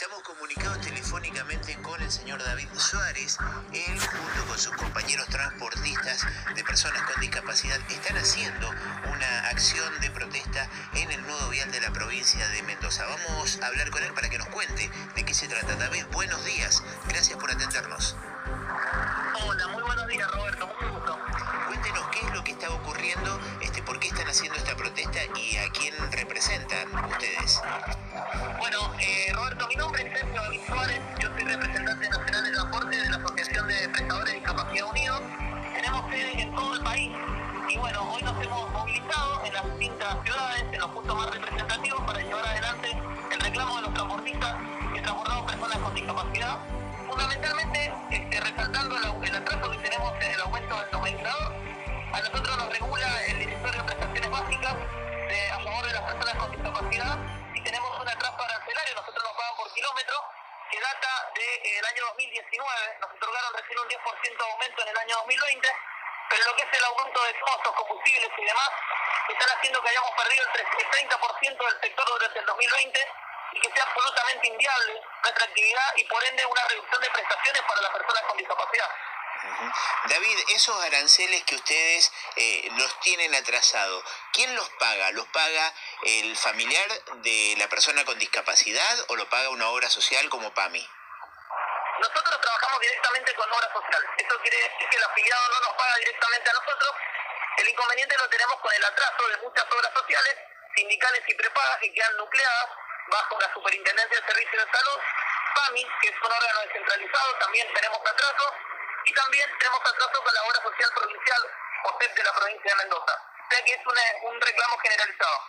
Estamos comunicados telefónicamente con el señor David Suárez. Él, junto con sus compañeros transportistas de personas con discapacidad, están haciendo una acción de protesta en el nudo vial de la provincia de Mendoza. Vamos a hablar con él para que nos cuente de qué se trata. David, buenos días. Gracias por atendernos. Hola, muy buenos días, Roberto. Mucho gusto. Cuéntenos qué es lo que está ocurriendo, qué están haciendo esta protesta y a quién representan ustedes. Bueno, eh, Roberto, mi nombre es Sergio David Suárez. Yo soy representante nacional de transporte de la Asociación de Prestadores de Discapacidad Unidos. Tenemos sede en todo el país y bueno, hoy nos hemos movilizado en las distintas ciudades, en los puntos más representativos para llevar adelante el reclamo de los transportistas que transportamos personas con discapacidad. Fundamentalmente, este, resaltando el, el atraso que tenemos en el aumento del nomenclador, a nosotros nos regula y tenemos una trampa arancelaria, nosotros nos pagan por kilómetro, que data del año 2019, nos otorgaron recién un 10% de aumento en el año 2020, pero lo que es el aumento de costos, combustibles y demás, están haciendo que hayamos perdido el 30% del sector durante el 2020 y que sea absolutamente inviable nuestra actividad y por ende una reducción de prestaciones para las personas con discapacidad. David, esos aranceles que ustedes eh, los tienen atrasados, ¿quién los paga? ¿Los paga el familiar de la persona con discapacidad o lo paga una obra social como PAMI? Nosotros trabajamos directamente con obras sociales. Eso quiere decir que el afiliado no nos paga directamente a nosotros. El inconveniente lo tenemos con el atraso de muchas obras sociales, sindicales y prepagas que quedan nucleadas bajo la Superintendencia de Servicios de Salud. PAMI, que es un órgano descentralizado, también tenemos atraso. Y también tenemos atraso con la obra social provincial, OSEP de la provincia de Mendoza. O sea que es un reclamo generalizado.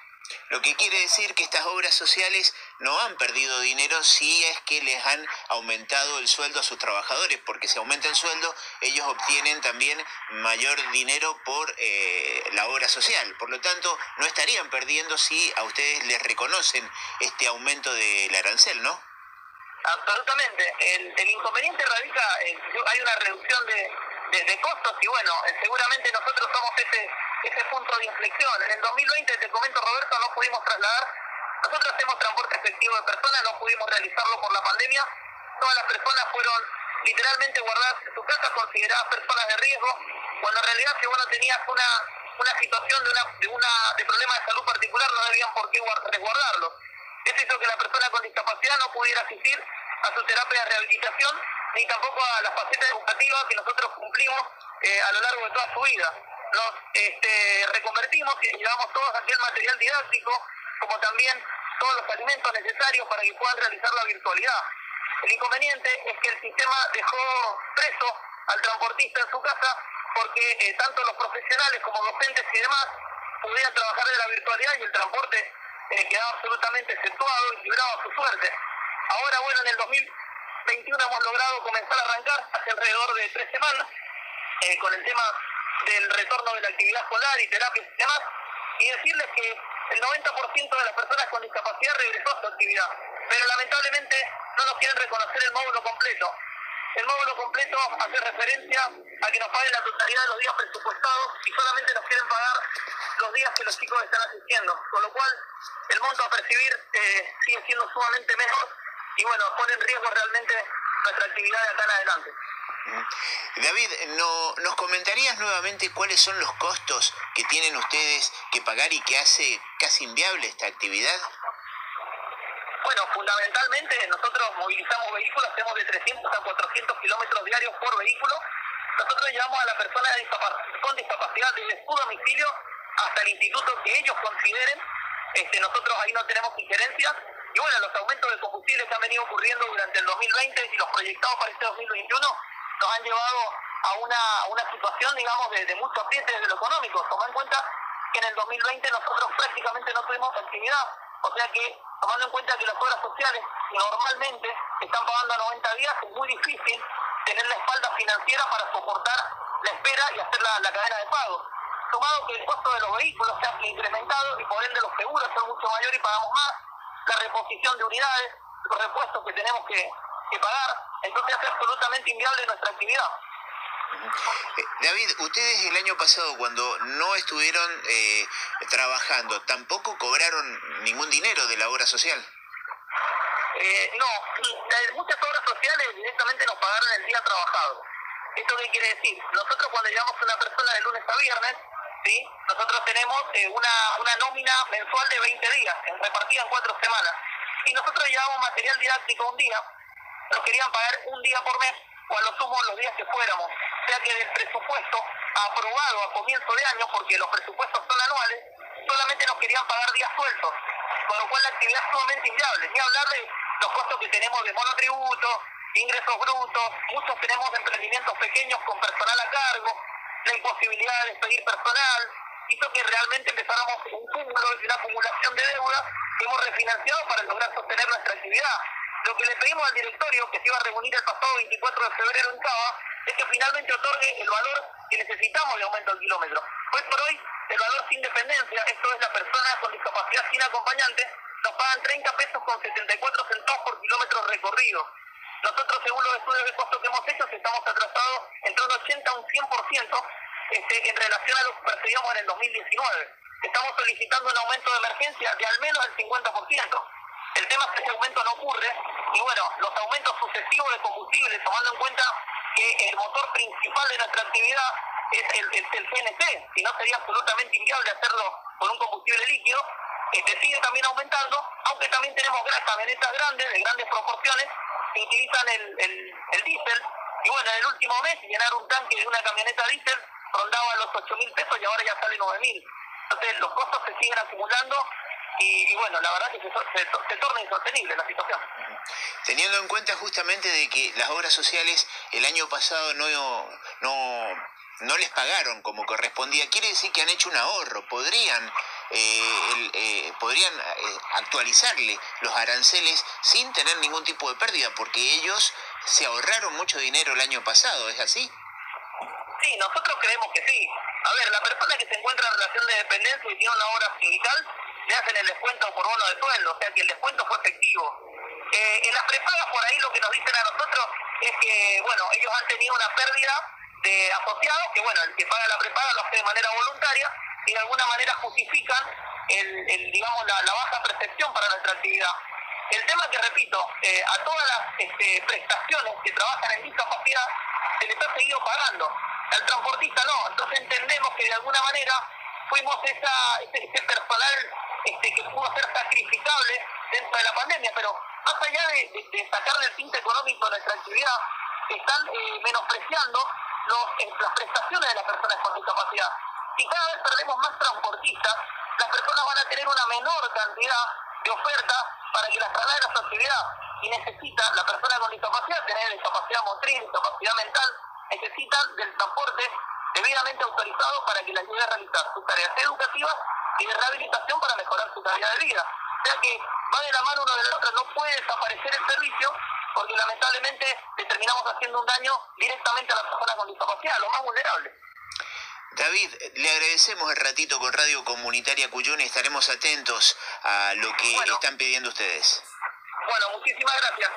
Lo que quiere decir que estas obras sociales no han perdido dinero si es que les han aumentado el sueldo a sus trabajadores, porque si aumenta el sueldo, ellos obtienen también mayor dinero por eh, la obra social. Por lo tanto, no estarían perdiendo si a ustedes les reconocen este aumento del arancel, ¿no? Absolutamente. El, el inconveniente radica que hay una reducción de, de- costos y bueno, eh, seguramente nosotros somos ese, ese punto de inflexión. En el 2020, te comento Roberto, no pudimos trasladar, nosotros hacemos transporte efectivo de personas, no pudimos realizarlo por la pandemia. Todas las personas fueron literalmente guardadas en su casa, consideradas personas de riesgo, cuando en realidad si vos no tenías una, una situación de, una, de, una, de problema de salud particular no debían por qué guard- resguardarlo. Eso hizo que la persona con discapacidad no pudiera asistir a su terapia de rehabilitación ni tampoco a la faceta educativa que nosotros cumplimos eh, a lo largo de toda su vida. Nos este, reconvertimos y llevamos todo aquel material didáctico, como también todos los alimentos necesarios para que puedan realizar la virtualidad. El inconveniente es que el sistema dejó preso al transportista en su casa porque eh, tanto los profesionales como docentes y demás pudieran trabajar de la virtualidad y el transporte eh, quedaba absolutamente exceptuado y librado a su suerte. Ahora, bueno, en el 2021 hemos logrado comenzar a arrancar hace alrededor de tres semanas eh, con el tema del retorno de la actividad escolar y terapias y demás, y decirles que el 90% de las personas con discapacidad regresó a su actividad, pero lamentablemente no nos quieren reconocer el módulo completo. El módulo completo hace referencia a que nos paguen la totalidad de los días presupuestados y solamente nos quieren pagar los días que los chicos están asistiendo, con lo cual el monto a percibir eh, sigue siendo sumamente menor y bueno, pone en riesgo realmente nuestra actividad de acá en adelante. David, ¿no, ¿nos comentarías nuevamente cuáles son los costos que tienen ustedes que pagar y que hace casi inviable esta actividad? Bueno, fundamentalmente nosotros movilizamos vehículos, hacemos de 300 a 400 kilómetros diarios por vehículo. Nosotros llevamos a la persona con discapacidad desde su domicilio hasta el instituto que ellos consideren. Este, nosotros ahí no tenemos injerencia. Y bueno, los aumentos de combustible que han venido ocurriendo durante el 2020 y los proyectados para este 2021 nos han llevado a una, una situación, digamos, de, de mucho apriete desde lo económico. Toma en cuenta que en el 2020 nosotros prácticamente no tuvimos actividad. O sea que, tomando en cuenta que las obras sociales normalmente están pagando a 90 días, es muy difícil tener la espalda financiera para soportar la espera y hacer la, la cadena de pago. Sumado que el costo de los vehículos se ha incrementado y por ende los seguros son mucho mayores y pagamos más, la reposición de unidades, los repuestos que tenemos que, que pagar, entonces hace absolutamente inviable nuestra actividad. David, ustedes el año pasado cuando no estuvieron eh, trabajando, tampoco cobraron ningún dinero de la obra social. Eh, no, muchas obras sociales directamente nos pagaron el día trabajado. ¿Esto qué quiere decir? Nosotros cuando llevamos a una persona de lunes a viernes, ¿sí? nosotros tenemos eh, una, una nómina mensual de 20 días, repartida en cuatro semanas. Y nosotros llevamos material didáctico un día, nos querían pagar un día por mes, o a lo sumo los días que fuéramos. Sea que del presupuesto aprobado a comienzo de año, porque los presupuestos son anuales, solamente nos querían pagar días sueltos, con lo cual la actividad es sumamente inviable. Ni hablar de los costos que tenemos de monotributo, ingresos brutos, muchos tenemos emprendimientos pequeños con personal a cargo, la imposibilidad de despedir personal, hizo que realmente empezáramos un cúmulo una acumulación de deudas que hemos refinanciado para lograr sostener nuestra actividad. Lo que le pedimos al directorio, que se iba a reunir el pasado 24 de febrero en Cava, es que finalmente otorgue el valor que necesitamos de aumento al kilómetro. Hoy por hoy, el valor sin dependencia, esto es la persona con discapacidad sin acompañante, nos pagan 30 pesos con 74 centavos por kilómetro recorrido. Nosotros, según los estudios de costo que hemos hecho, estamos atrasados entre un 80 a un 100% este, en relación a lo que percibíamos en el 2019. Estamos solicitando un aumento de emergencia de al menos el 50%. El tema es que ese aumento no ocurre y bueno, los aumentos sucesivos de combustible, tomando en cuenta que el motor principal de nuestra actividad es el, el, CNC, si no sería absolutamente inviable hacerlo con un combustible líquido, este sigue también aumentando, aunque también tenemos camionetas grandes, de grandes proporciones, que utilizan el, el, el diésel. Y bueno, en el último mes llenar un tanque de una camioneta diésel rondaba los 8 mil pesos y ahora ya sale 9 mil. Entonces los costos se siguen acumulando y, bueno, la verdad que se, se, torna insostenible la situación. Teniendo en cuenta justamente de que las obras sociales el año pasado no, no, no les pagaron como correspondía, quiere decir que han hecho un ahorro, podrían, eh, eh, podrían eh, actualizarle los aranceles sin tener ningún tipo de pérdida, porque ellos se ahorraron mucho dinero el año pasado, ¿es así? Sí, nosotros creemos que sí. A ver, la persona que se encuentra en relación de dependencia y tiene una obra sindical, le hacen el descuento por bono de sueldo, o sea que el descuento fue efectivo. Eh, en las prepagas por ahí lo que nos dicen a nosotros es que, bueno, ellos han tenido una pérdida de asociados, que bueno, el que paga la prepaga lo hace de manera voluntaria y de alguna manera justifican el, el digamos, la, baja percepción para nuestra actividad. El tema que repito, eh, a todas las este, prestaciones que trabajan en discapacidad se les ha seguido pagando al transportista no. Entonces entendemos que de alguna manera fuimos esa, ese, personal este, que pudo ser sacrificable dentro de la pandemia, pero más allá de, sacarle el tinte económico a nuestra actividad, están eh, menospreciando eh, las prestaciones de las personas con discapacidad. Si cada vez perdemos más transportistas, las personas van a tener una menor cantidad de ofertas para que las trasladen a su actividad. Y necesita la persona con discapacidad tener discapacidad motriz, discapacidad mental, necesitan del transporte debidamente autorizado para que las lleve a realizar sus tareas educativas y de rehabilitación para mejorar su calidad de vida. O sea que va de la mano uno de la otra, no puede desaparecer el servicio porque lamentablemente le terminamos haciendo un daño directamente a la persona con discapacidad, lo más vulnerable. David, le agradecemos el ratito con Radio Comunitaria Cuyón y estaremos atentos a lo que están pidiendo ustedes. Bueno, muchísimas gracias.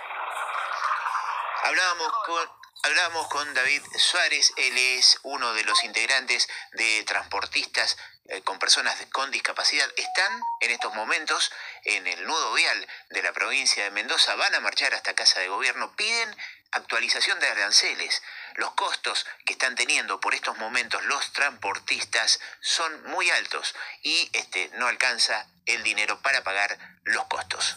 Hablábamos con David Suárez, él es uno de los integrantes de transportistas eh, con personas con discapacidad. Están en estos momentos en el nudo vial de la provincia de Mendoza, van a marchar hasta Casa de Gobierno, piden actualización de aranceles. Los costos que están teniendo por estos momentos los transportistas son muy altos y este, no alcanza el dinero para pagar los costos.